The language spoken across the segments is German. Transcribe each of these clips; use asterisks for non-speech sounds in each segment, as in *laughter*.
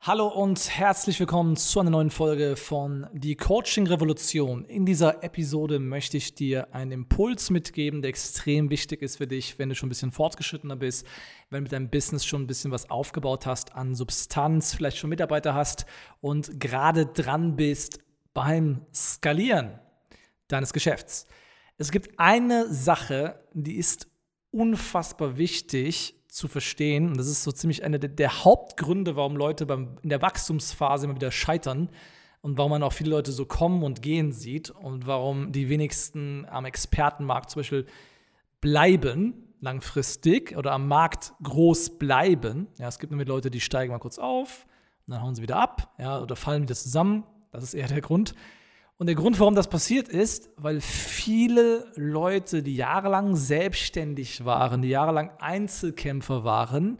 Hallo und herzlich willkommen zu einer neuen Folge von Die Coaching Revolution. In dieser Episode möchte ich dir einen Impuls mitgeben, der extrem wichtig ist für dich, wenn du schon ein bisschen fortgeschrittener bist, wenn du mit deinem Business schon ein bisschen was aufgebaut hast an Substanz, vielleicht schon Mitarbeiter hast und gerade dran bist beim Skalieren deines Geschäfts. Es gibt eine Sache, die ist unfassbar wichtig zu verstehen. Und das ist so ziemlich einer der, der Hauptgründe, warum Leute beim, in der Wachstumsphase immer wieder scheitern und warum man auch viele Leute so kommen und gehen sieht und warum die wenigsten am Expertenmarkt zum Beispiel bleiben langfristig oder am Markt groß bleiben. Ja, es gibt nämlich Leute, die steigen mal kurz auf und dann hauen sie wieder ab ja, oder fallen wieder zusammen. Das ist eher der Grund. Und der Grund, warum das passiert ist, weil viele Leute, die jahrelang selbstständig waren, die jahrelang Einzelkämpfer waren,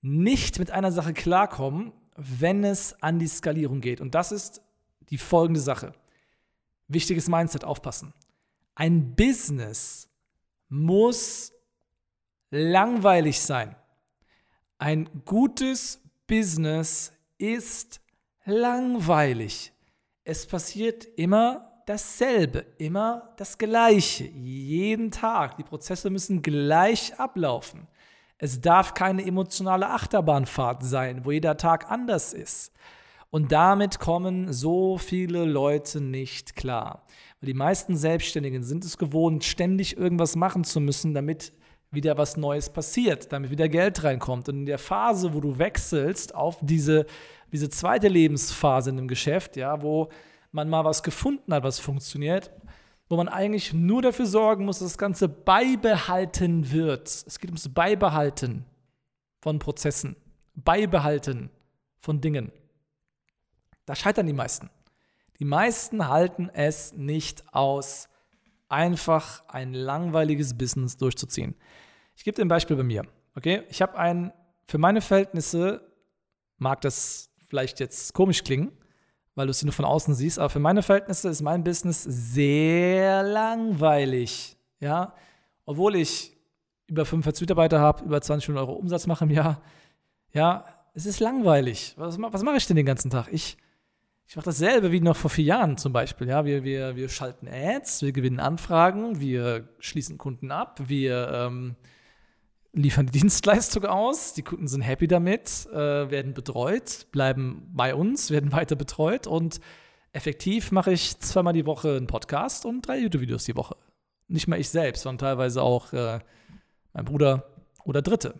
nicht mit einer Sache klarkommen, wenn es an die Skalierung geht. Und das ist die folgende Sache. Wichtiges Mindset aufpassen. Ein Business muss langweilig sein. Ein gutes Business ist langweilig es passiert immer dasselbe, immer das Gleiche, jeden Tag. Die Prozesse müssen gleich ablaufen. Es darf keine emotionale Achterbahnfahrt sein, wo jeder Tag anders ist. Und damit kommen so viele Leute nicht klar. Weil die meisten Selbstständigen sind es gewohnt, ständig irgendwas machen zu müssen, damit wieder was Neues passiert, damit wieder Geld reinkommt. Und in der Phase, wo du wechselst auf diese diese zweite Lebensphase in einem Geschäft, ja, wo man mal was gefunden hat, was funktioniert, wo man eigentlich nur dafür sorgen muss, dass das Ganze beibehalten wird. Es geht ums Beibehalten von Prozessen, Beibehalten von Dingen. Da scheitern die meisten. Die meisten halten es nicht aus, einfach ein langweiliges Business durchzuziehen. Ich gebe dir ein Beispiel bei mir. Okay, ich habe ein, für meine Verhältnisse mag das vielleicht jetzt komisch klingen, weil du es nur von außen siehst, aber für meine Verhältnisse ist mein Business sehr langweilig. Ja, obwohl ich über 45 Mitarbeiter habe, über 20 Millionen Euro Umsatz mache im Jahr. Ja, es ist langweilig. Was, was mache ich denn den ganzen Tag? Ich, ich mache dasselbe wie noch vor vier Jahren zum Beispiel. Ja, wir, wir, wir schalten Ads, wir gewinnen Anfragen, wir schließen Kunden ab, wir ähm, liefern die *laughs* Dienstleistung aus, die Kunden sind happy damit, äh, werden betreut, bleiben bei uns, werden *laughs* weiter betreut und effektiv mache ich zweimal die Woche einen Podcast und drei YouTube-Videos die Woche. Nicht mal ich selbst, sondern teilweise auch äh, mein Bruder oder Dritte.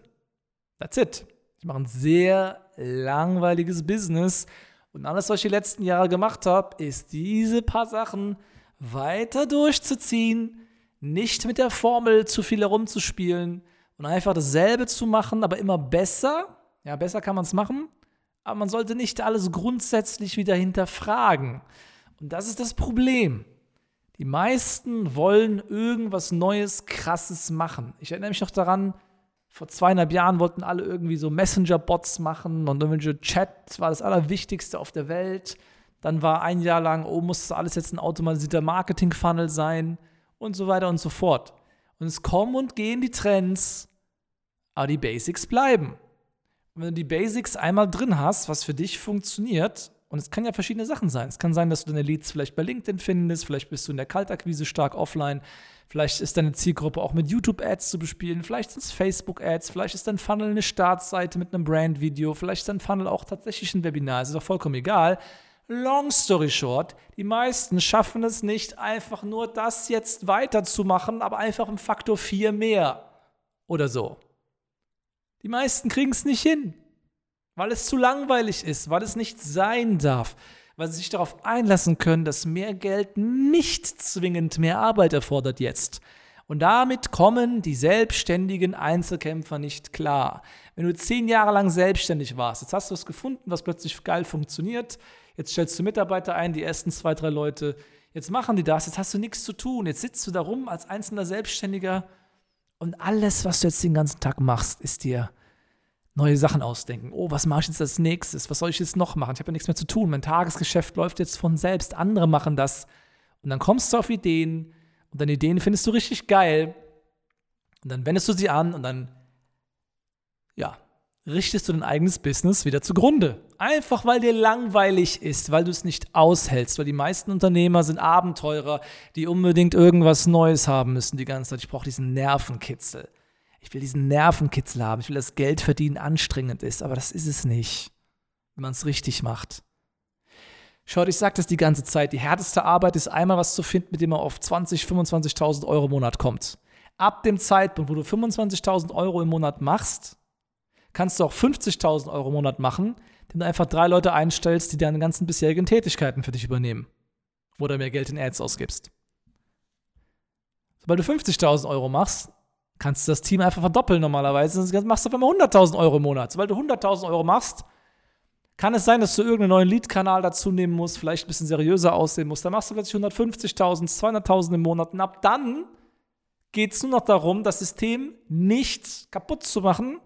That's it. Ich mache ein sehr langweiliges Business und alles, was ich die letzten Jahre gemacht habe, ist diese paar Sachen weiter durchzuziehen, nicht mit der Formel zu viel herumzuspielen, und einfach dasselbe zu machen, aber immer besser. Ja, besser kann man es machen, aber man sollte nicht alles grundsätzlich wieder hinterfragen. Und das ist das Problem. Die meisten wollen irgendwas Neues, Krasses machen. Ich erinnere mich noch daran, vor zweieinhalb Jahren wollten alle irgendwie so Messenger-Bots machen und irgendwelche Chat war das Allerwichtigste auf der Welt. Dann war ein Jahr lang, oh, muss das alles jetzt ein automatisierter Marketing-Funnel sein und so weiter und so fort. Und es kommen und gehen die Trends aber die Basics bleiben. Und wenn du die Basics einmal drin hast, was für dich funktioniert, und es kann ja verschiedene Sachen sein. Es kann sein, dass du deine Leads vielleicht bei LinkedIn findest, vielleicht bist du in der Kaltakquise stark offline, vielleicht ist deine Zielgruppe auch mit YouTube-Ads zu bespielen, vielleicht sind es Facebook-Ads, vielleicht ist dein Funnel eine Startseite mit einem Brand-Video, vielleicht ist dein Funnel auch tatsächlich ein Webinar, es ist auch vollkommen egal. Long story short, die meisten schaffen es nicht, einfach nur das jetzt weiterzumachen, aber einfach im Faktor 4 mehr oder so. Die meisten kriegen es nicht hin, weil es zu langweilig ist, weil es nicht sein darf, weil sie sich darauf einlassen können, dass mehr Geld nicht zwingend mehr Arbeit erfordert jetzt. Und damit kommen die selbstständigen Einzelkämpfer nicht klar. Wenn du zehn Jahre lang selbstständig warst, jetzt hast du was gefunden, was plötzlich geil funktioniert, jetzt stellst du Mitarbeiter ein, die ersten zwei, drei Leute, jetzt machen die das, jetzt hast du nichts zu tun, jetzt sitzt du da rum als einzelner Selbstständiger und alles, was du jetzt den ganzen Tag machst, ist dir neue Sachen ausdenken. Oh, was mache ich jetzt als nächstes? Was soll ich jetzt noch machen? Ich habe ja nichts mehr zu tun. Mein Tagesgeschäft läuft jetzt von selbst. Andere machen das. Und dann kommst du auf Ideen, und deine Ideen findest du richtig geil und dann wendest du sie an und dann, ja, richtest du dein eigenes Business wieder zugrunde. Einfach weil dir langweilig ist, weil du es nicht aushältst, weil die meisten Unternehmer sind Abenteurer, die unbedingt irgendwas Neues haben müssen die ganze Zeit. Ich brauche diesen Nervenkitzel. Ich will diesen Nervenkitzel haben. Ich will, dass Geld verdienen anstrengend ist, aber das ist es nicht, wenn man es richtig macht. Schaut, ich sage das die ganze Zeit. Die härteste Arbeit ist einmal was zu finden, mit dem man auf 20.000, 25.000 Euro im Monat kommt. Ab dem Zeitpunkt, wo du 25.000 Euro im Monat machst, kannst du auch 50.000 Euro im Monat machen, indem du einfach drei Leute einstellst, die deine ganzen bisherigen Tätigkeiten für dich übernehmen. Oder mehr Geld in Ads ausgibst. Sobald du 50.000 Euro machst, kannst du das Team einfach verdoppeln normalerweise. Dann machst du auf einmal 100.000 Euro im Monat. Sobald du 100.000 Euro machst, kann es sein, dass du irgendeinen neuen Lead-Kanal dazu nehmen musst, vielleicht ein bisschen seriöser aussehen musst. Dann machst du plötzlich 150.000, 200.000 im Monat. Und ab dann geht es nur noch darum, das System nicht kaputt zu machen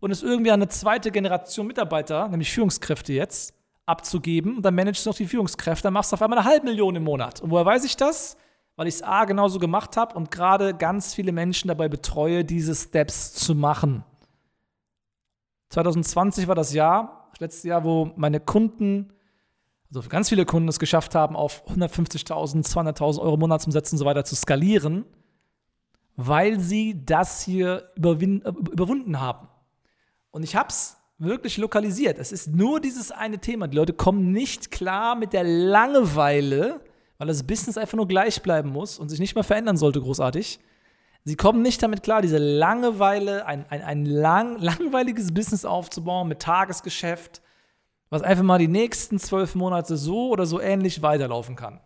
und es irgendwie an eine zweite Generation Mitarbeiter, nämlich Führungskräfte jetzt, abzugeben. Und dann managst du noch die Führungskräfte, dann machst du auf einmal eine halbe Million im Monat. Und woher weiß ich das? Weil ich es A genauso gemacht habe und gerade ganz viele Menschen dabei betreue, diese Steps zu machen. 2020 war das Jahr, letztes Jahr, wo meine Kunden, also ganz viele Kunden es geschafft haben, auf 150.000, 200.000 Euro Monatsumsätze und so weiter zu skalieren, weil sie das hier überwunden haben. Und ich habe es wirklich lokalisiert. Es ist nur dieses eine Thema. Die Leute kommen nicht klar mit der Langeweile, weil das Business einfach nur gleich bleiben muss und sich nicht mehr verändern sollte, großartig. Sie kommen nicht damit klar, diese Langeweile, ein, ein, ein lang, *laughs* langweiliges Business aufzubauen mit Tagesgeschäft, was einfach mal die nächsten zwölf Monate so oder so ähnlich weiterlaufen kann.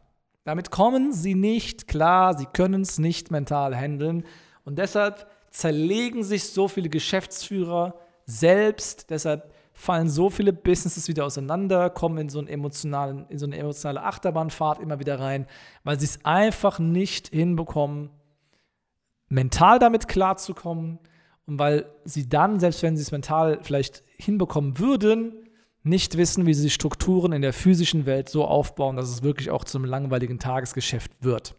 Damit kommen sie nicht klar, sie können es nicht mental handeln und deshalb zerlegen sich so viele Geschäftsführer selbst, deshalb fallen so viele Businesses wieder auseinander, kommen in so, einen emotionalen, in so eine emotionale Achterbahnfahrt immer wieder rein, weil sie es einfach nicht hinbekommen, mental damit klarzukommen. Und weil sie dann, selbst wenn sie es mental vielleicht hinbekommen würden, nicht wissen, wie sie Strukturen in der physischen Welt so aufbauen, dass es wirklich auch zum langweiligen Tagesgeschäft wird.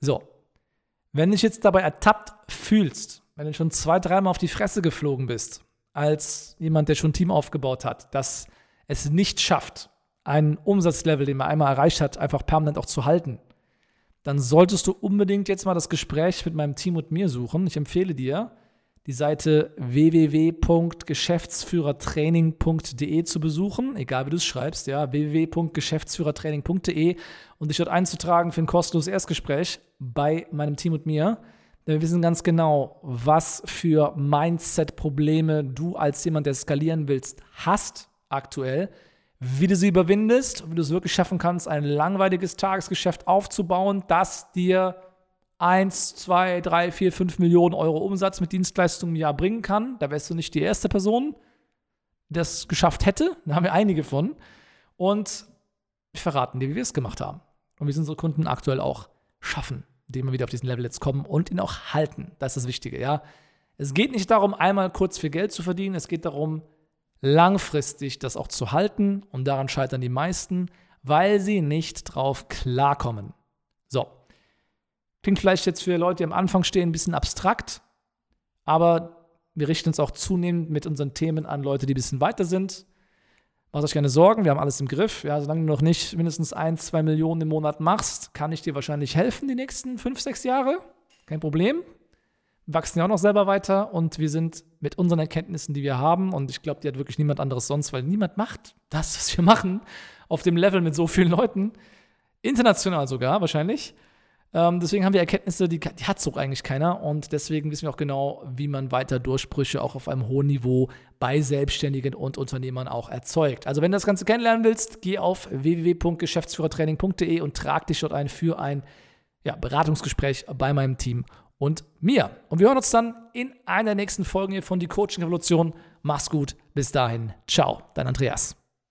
So, wenn dich jetzt dabei ertappt fühlst, wenn du schon zwei, dreimal auf die Fresse geflogen bist, als jemand, der schon ein Team aufgebaut hat, dass es nicht schafft, ein Umsatzlevel, den man einmal erreicht hat, einfach permanent auch zu halten, dann solltest du unbedingt jetzt mal das Gespräch mit meinem Team und mir suchen. Ich empfehle dir, die Seite www.geschäftsführertraining.de zu besuchen, egal wie du es schreibst, ja, www.geschäftsführertraining.de und dich dort einzutragen für ein kostenloses Erstgespräch bei meinem Team und mir. Wir wissen ganz genau, was für Mindset-Probleme du als jemand, der skalieren willst, hast aktuell wie du sie überwindest, wie du es wirklich schaffen kannst, ein langweiliges Tagesgeschäft aufzubauen, das dir 1, 2, 3, 4, 5 Millionen Euro Umsatz mit Dienstleistungen im Jahr bringen kann. Da wärst du nicht die erste Person, die das geschafft hätte. Da haben wir einige von. Und wir verraten dir, wie wir es gemacht haben. Und wie es unsere Kunden aktuell auch schaffen, indem wir wieder auf diesen Level jetzt kommen und ihn auch halten. Das ist das Wichtige, ja. Es geht nicht darum, einmal kurz viel Geld zu verdienen. Es geht darum, langfristig das auch zu halten und daran scheitern die meisten, weil sie nicht drauf klarkommen. So. Klingt vielleicht jetzt für Leute, die am Anfang stehen, ein bisschen abstrakt, aber wir richten uns auch zunehmend mit unseren Themen an Leute, die ein bisschen weiter sind. Macht euch keine Sorgen, wir haben alles im Griff. Ja, solange du noch nicht mindestens ein, zwei Millionen im Monat machst, kann ich dir wahrscheinlich helfen die nächsten fünf, sechs Jahre. Kein Problem wachsen ja auch noch selber weiter und wir sind mit unseren Erkenntnissen, die wir haben, und ich glaube, die hat wirklich niemand anderes sonst, weil niemand macht das, was wir machen, auf dem Level mit so vielen Leuten, international sogar wahrscheinlich. Ähm, deswegen haben wir Erkenntnisse, die, die hat so eigentlich keiner. Und deswegen wissen wir auch genau, wie man weiter Durchbrüche auch auf einem hohen Niveau bei Selbstständigen und Unternehmern auch erzeugt. Also wenn du das Ganze kennenlernen willst, geh auf www.geschäftsführertraining.de und trag dich dort ein für ein ja, Beratungsgespräch bei meinem Team und mir. Und wir hören uns dann in einer der nächsten Folgen hier von Die Coaching Revolution. Mach's gut. Bis dahin. Ciao. Dein Andreas.